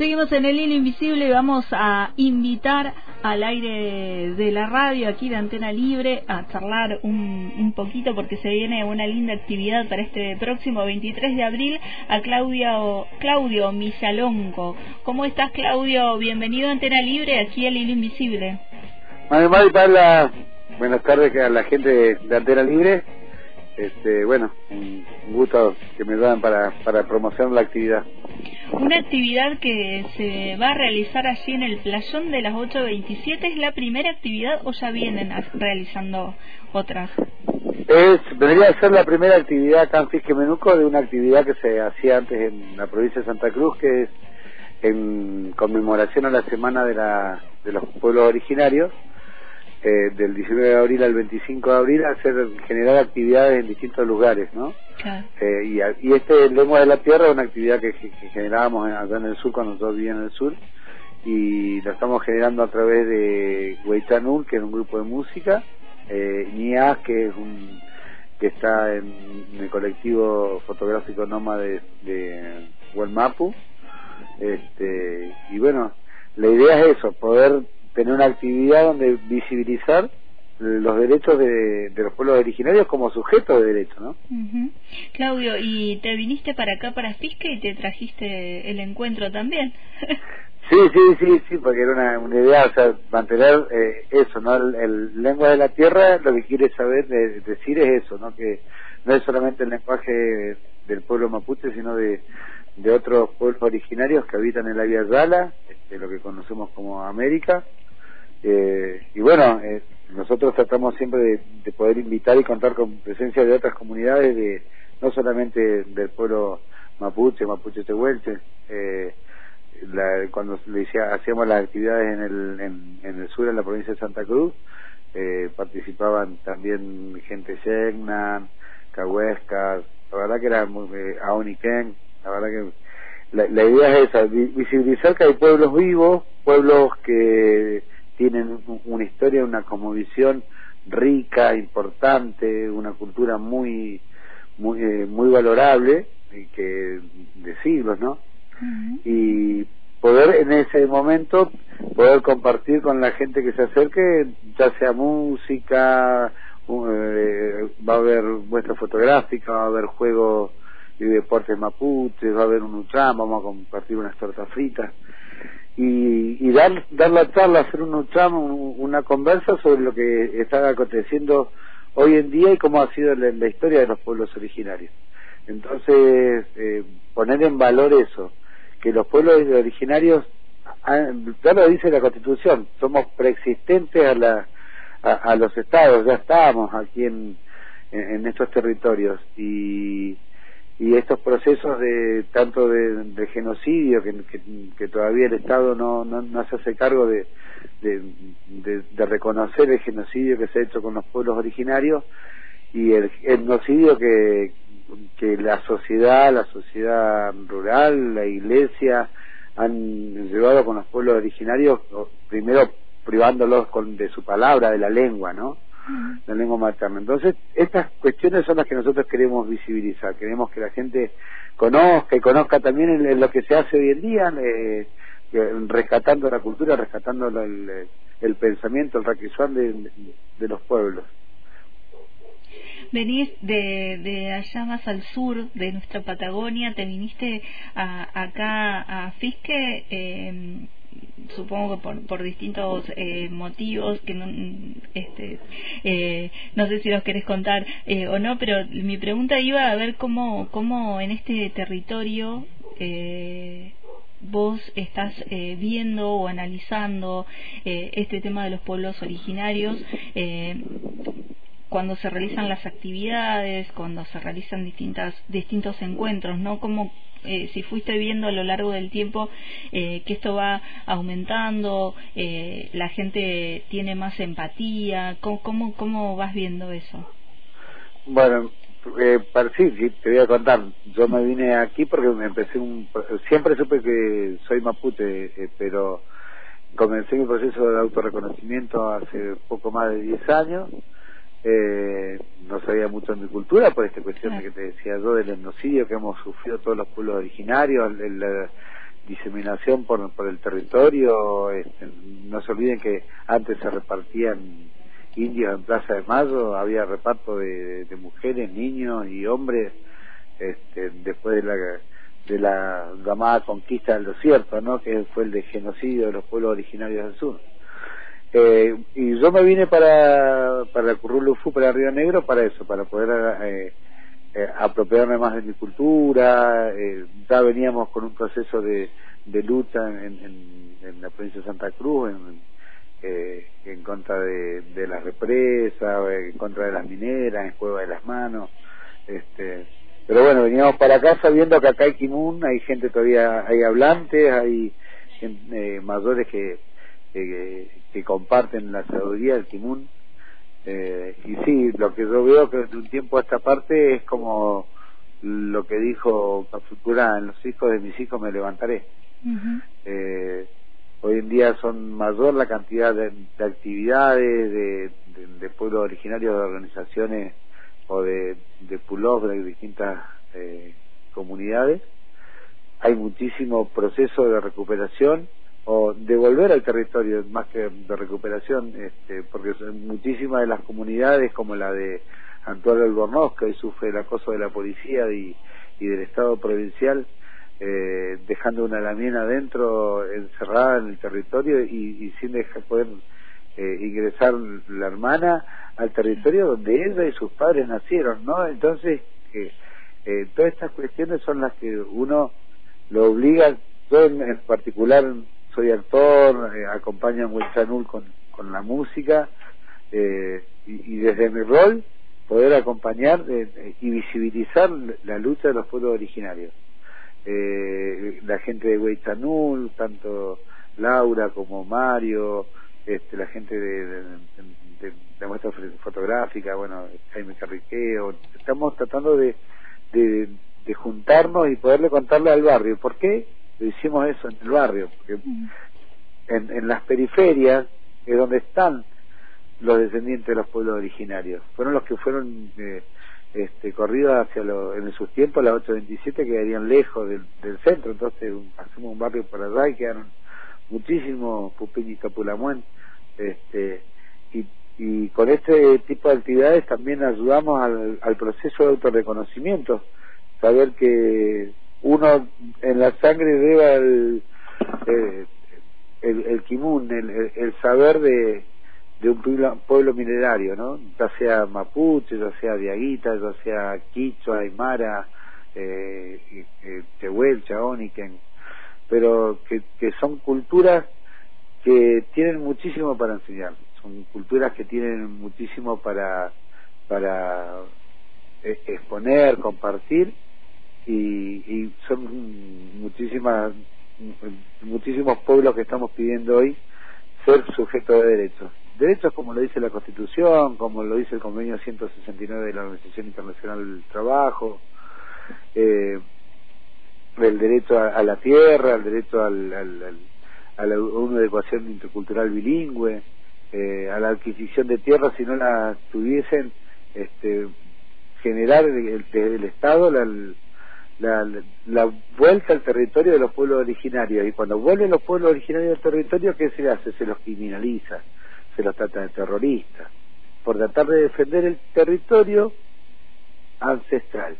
Seguimos en el hilo invisible y vamos a invitar al aire de la radio aquí de Antena Libre a charlar un, un poquito porque se viene una linda actividad para este próximo 23 de abril a Claudio, Claudio Michalonco. ¿Cómo estás Claudio? Bienvenido a Antena Libre aquí al hilo invisible. buenas tardes a la gente de Antena Libre este, bueno, un gusto que me dan para, para promocionar la actividad. Una actividad que se va a realizar allí en el playón de las 8.27, ¿es la primera actividad o ya vienen realizando otras? Es, vendría a ser la primera actividad acá en Fisque Menuco de una actividad que se hacía antes en la provincia de Santa Cruz, que es en conmemoración a la Semana de, la, de los Pueblos Originarios, eh, del 19 de abril al 25 de abril hacer generar actividades en distintos lugares, ¿no? Eh, y, y, este Lengua de la Tierra es una actividad que, generábamos acá en el sur cuando nosotros vivíamos en el sur y la estamos generando a través de Huaytanul, que es un grupo de música, eh, NIAS, que es un que está en, el colectivo fotográfico Noma de, de Huelmapu, este, y bueno, la idea es eso, poder tener una actividad donde visibilizar los derechos de, los pueblos originarios como sujetos de derecho, ¿no? Claudio, y te viniste para acá, para Fisque, y te trajiste el encuentro también. sí, sí, sí, sí, porque era una, idea, o sea, mantener eh, eso, ¿no? El, lengua de la tierra, lo que quiere saber decir es eso, ¿no? Que no es solamente el lenguaje del pueblo mapuche, sino de, de otros pueblos originarios que habitan en la Vía Yala, este, lo que conocemos como América, eh, y bueno, eh, nosotros tratamos siempre de, poder invitar y contar con presencia de otras comunidades, de no solamente del pueblo mapuche, mapuche tehuelche, eh, cuando le decía, hacíamos las actividades en el, en, el sur, en la provincia de Santa Cruz, eh, participaban también gente Yegnan, Cahuescas, la verdad que era muy, eh, la verdad que la, la idea es esa, visibilizar que hay pueblos vivos, pueblos que tienen una historia, una cosmovisión rica, importante, una cultura muy muy, eh, muy valorable y que de siglos, ¿no? Y poder en ese momento poder compartir con la gente que se acerque, ya sea música, eh, va a haber muestra fotográfica, va a haber juegos y deportes mapuches, va a haber un ucham, vamos a compartir unas tortas fritas y, dar, dar la charla, hacer un, una conversa sobre lo que está aconteciendo hoy en día y cómo ha sido la, historia de los pueblos originarios. Entonces, eh, poner en valor eso, que los pueblos originarios, ya lo dice la Constitución, somos preexistentes a, la, a, los estados, ya estábamos aquí en, en estos territorios y y estos procesos de tanto de, genocidio que, que, todavía el Estado no, no, no se hace cargo de, de, reconocer el genocidio que se ha hecho con los pueblos originarios y el genocidio que, que la sociedad, la sociedad rural, la iglesia han llevado con los pueblos originarios, primero privándolos con, de su palabra, de la lengua, ¿no? La lengua materna. Entonces, estas cuestiones son las que nosotros queremos visibilizar, queremos que la gente conozca y conozca también lo que se hace hoy en día, eh, rescatando la cultura, rescatando el, el, pensamiento, el raquizón de, de, los pueblos venís de, de allá más al sur de nuestra Patagonia, te viniste a, acá a Fisque eh, supongo que por, por distintos eh, motivos que no, este, eh, no sé si los querés contar eh, o no, pero mi pregunta iba a ver cómo, cómo en este territorio vos estás viendo o analizando este tema de los pueblos originarios cuando se realizan las actividades, cuando se realizan distintas, distintos encuentros, ¿no? Como eh, si fuiste viendo a lo largo del tiempo eh, que esto va aumentando, eh, la gente tiene más empatía, ¿cómo, cómo, cómo vas viendo eso? Bueno, eh, sí, sí, te voy a contar. Yo me vine aquí porque me empecé un... Siempre supe que soy mapuche, pero comencé mi proceso de autorreconocimiento hace poco más de 10 años eh, no sabía mucho de mi cultura por esta cuestión de que te decía yo del etnocidio que hemos sufrido todos los pueblos originarios, diseminación por, por el territorio. Este, no se olviden que antes se repartían indios en Plaza de Mayo, había reparto de, mujeres, niños y hombres este, después de la de la llamada conquista del desierto, ¿no? que fue el de genocidio de los pueblos originarios del sur. Eh, y yo me vine para, para Currulufu, para Río Negro, para eso, para poder eh, eh, apropiarme más de mi cultura. Eh, ya veníamos con un proceso de, de lucha en, en, la provincia de Santa Cruz, en, en contra de, de las represas, en contra de las mineras, en Cueva de las Manos. Este, pero bueno, veníamos para acá sabiendo que acá hay Kimun, hay gente todavía, hay hablantes, hay eh, mayores que, que, comparten la sabiduría del Kimun. Eh, y sí, lo que yo veo que de un tiempo a esta parte es como lo que dijo Cafutura en los hijos de mis hijos me levantaré. eh, hoy en día son mayor la cantidad de, actividades de, de, pueblos originarios, de organizaciones o de, de pull de distintas eh, comunidades. Hay muchísimo proceso de recuperación o de volver al territorio más que de recuperación, este, porque muchísimas de las comunidades como la de Antuaro Albornoz, que hoy sufre el acoso de la policía y, y del Estado provincial, eh, dejando una lamina adentro, encerrada en el territorio y, y sin dejar poder eh, ingresar la hermana al territorio donde ella y sus padres nacieron, ¿no? Entonces, eh, eh, todas estas cuestiones son las que uno lo obliga, yo en, particular soy actor, eh, acompaño Huelchanul con, con la música, eh, y, desde mi rol poder acompañar y visibilizar la lucha de los pueblos originarios. la gente de Huelchanul, tanto Laura como Mario, este, la gente de, de, muestra fotográfica, bueno, Jaime Carriqueo, estamos tratando de, de, juntarnos y poderle contarle al barrio. ¿Por qué hicimos eso en el barrio? Porque en, en las periferias es donde están los descendientes de los pueblos originarios. Fueron los que fueron eh, este, corridos hacia lo, en sus tiempos, las 827, quedarían lejos del, del centro, entonces hacemos un barrio por allá y quedaron muchísimos Pupiñi y Capulamuén, este, y, y con este tipo de actividades también ayudamos al, al proceso de autorreconocimiento, saber que uno en la sangre lleva el, eh, el, kimun, el, el, saber de, de un pueblo, minerario, ¿no? Ya sea mapuche, ya sea diaguita, ya sea quichua, aymara, eh, eh, tehuel, chaoniken, pero que, que son culturas que tienen muchísimo para enseñar, son culturas que tienen muchísimo para, para eh, exponer, compartir y, y son muchísimas muchísimos pueblos que estamos pidiendo hoy ser sujetos de derechos. Derechos como lo dice la Constitución, como lo dice el convenio 169 de la Organización Internacional del Trabajo, eh, el derecho a, la tierra, el derecho al, a, la, una educación intercultural bilingüe, eh, a la adquisición de tierra si no la tuviesen, este, generar el, Estado la, la, la, vuelta al territorio de los pueblos originarios. Y cuando vuelven los pueblos originarios al territorio, ¿qué se hace? Se los criminaliza, se los trata de terroristas, por tratar de defender el territorio ancestral.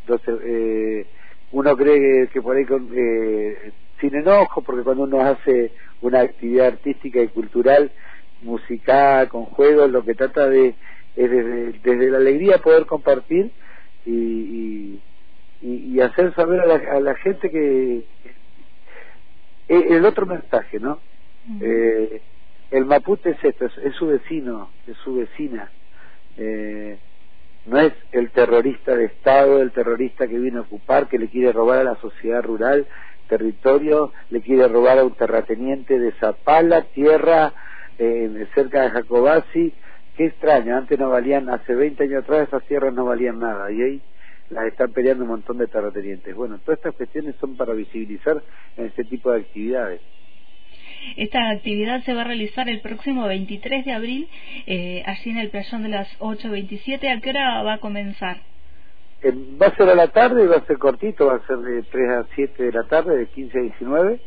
Entonces, eh, uno cree que, por ahí eh, sin enojo, porque cuando uno hace una actividad artística y cultural, musical, con juegos, lo que trata de es desde, la alegría poder compartir y, y, hacer saber a la, gente que el otro mensaje, ¿no? eh, el Mapute es esto, es, su vecino, es su vecina. Eh, no es el terrorista de Estado, el terrorista que viene a ocupar, que le quiere robar a la sociedad rural territorio, le quiere robar a un terrateniente de Zapala, tierra eh, cerca de Jacobasi. Qué extraño, antes no valían, hace 20 años atrás esas tierras no valían nada y hoy las están peleando un montón de terratenientes. Bueno, todas estas cuestiones son para visibilizar en este tipo de actividades. Esta actividad se va a realizar el próximo 23 de abril, eh, allí en el playón de las 8.27. ¿A qué hora va a comenzar? va a ser a la tarde, va a ser cortito, va a ser de 3 a 7 de la tarde, de 15 a 19.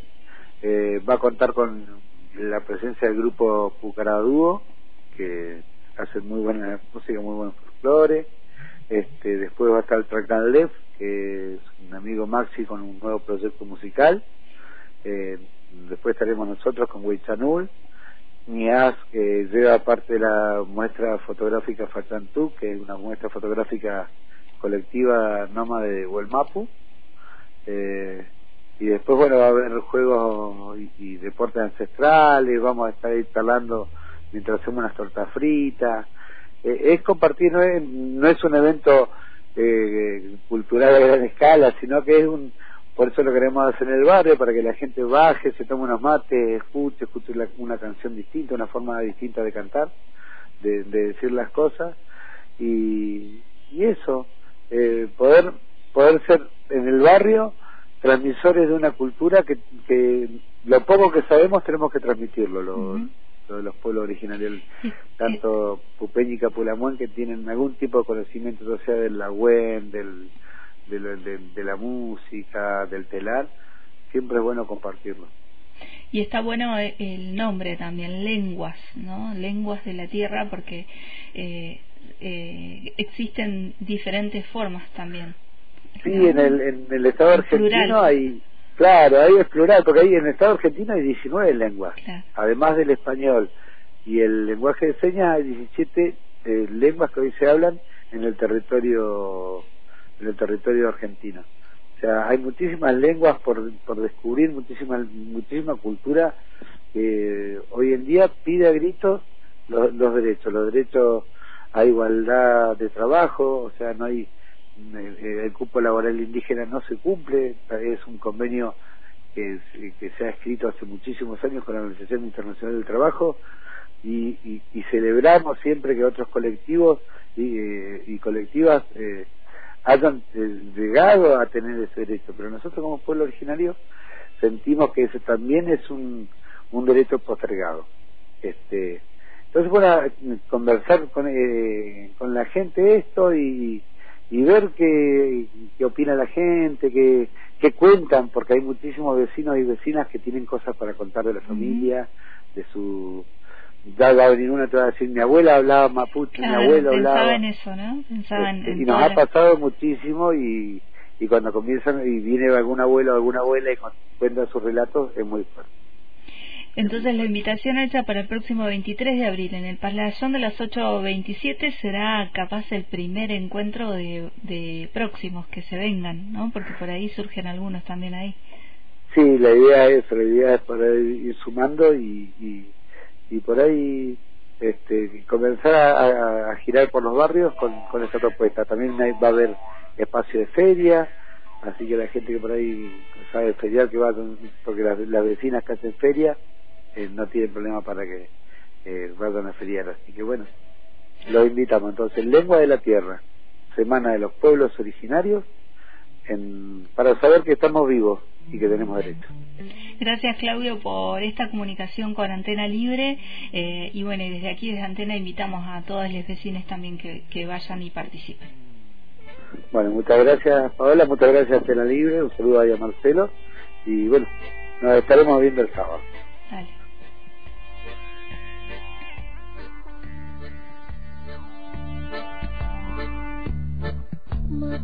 Eh, va a contar con la presencia del grupo Pucaradúo, que hace muy buena música, muy buenos folclore. Este, después va a estar Tracan Lev, que es un amigo Maxi con un nuevo proyecto musical. Eh, después estaremos nosotros con Huichanul. Niaz, que lleva parte de la muestra fotográfica Fachantú, que es una muestra fotográfica colectiva nómada de Huelmapu. Eh, y después, bueno, va a haber juegos y, deportes ancestrales, vamos a estar instalando mientras hacemos unas tortas fritas. Eh, es compartir, no es, no es un evento eh, cultural a gran escala, sino que es un, por eso lo queremos hacer en el barrio, para que la gente baje, se tome unos mates, escuche, escuche una canción distinta, una forma distinta de cantar, de, de decir las cosas. Y, y eso, eh, poder poder ser en el barrio transmisores de una cultura que, que lo poco que sabemos tenemos que transmitirlo lo, de los pueblos originarios tanto Pupeña y Capulamuén que tienen algún tipo de conocimiento o sea del lagüen del de, de, la música del telar siempre es bueno compartirlo. Y está bueno eh, el nombre también lenguas no lenguas de la tierra porque eh, eh, existen diferentes formas también. Sí, en el, en el Estado argentino hay, claro, ahí es plural, porque ahí en el Estado argentino hay 19 lenguas, además del español. Y el lenguaje de señas hay 17 eh, lenguas que hoy se hablan en el territorio en el territorio argentino. O sea, hay muchísimas lenguas por, por descubrir, muchísima, muchísima cultura que hoy en día pide a gritos los, los derechos, los derechos hay igualdad de trabajo, o sea, no hay eh, el cupo laboral indígena no se cumple, es un convenio que, que se ha escrito hace muchísimos años con la Organización Internacional del Trabajo y, y, celebramos siempre que otros colectivos y, eh, y colectivas eh, hayan llegado a tener ese derecho, pero nosotros como pueblo originario sentimos que ese también es un, un derecho postergado. Este, entonces, bueno, conversar con, eh, con la gente esto y, y ver qué, qué opina la gente, qué, qué cuentan, porque hay muchísimos vecinos y vecinas que tienen cosas para contar de la familia, de su... Ya va a venir una, te va a decir, mi abuela hablaba mapuche, mi abuelo hablaba... en eso, ¿no? Pensaban este, y nos ha pasado muchísimo y, y cuando comienzan y viene algún abuelo o alguna abuela y cuenta sus relatos, es muy fuerte. Entonces la invitación hecha para el próximo 23 de abril en el Playón de las 8.27 será capaz el primer encuentro de, de próximos que se vengan, ¿no? Porque por ahí surgen algunos también ahí. Sí, la idea es, la idea es poder ir sumando y, y, y por ahí este, comenzar a, girar por los barrios con, con esa propuesta. También va a haber espacio de feria, así que la gente que por ahí sabe feriar que va, porque las, las vecinas que hacen feria, eh, no tiene problema para que eh, vayan a feriar. Así que bueno, lo invitamos. Entonces, Lengua de la Tierra, Semana de los Pueblos Originarios, en, para saber que estamos vivos y que tenemos derecho. Gracias Claudio por esta comunicación con Antena Libre eh, y bueno, desde aquí desde Antena invitamos a todos los vecinos también que, que vayan y participen. Bueno, muchas gracias Paola, muchas gracias Antena Libre, un saludo ahí a Marcelo y bueno, nos estaremos viendo el sábado. Dale.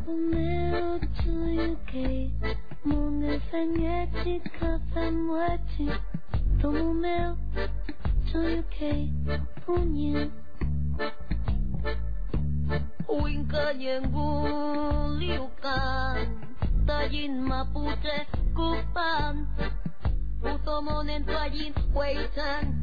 Nail to UK mumefanyajika samwachi tomumeo to UK punye Winka liukan tajin mapuche kupan Utomonen tajin hueitan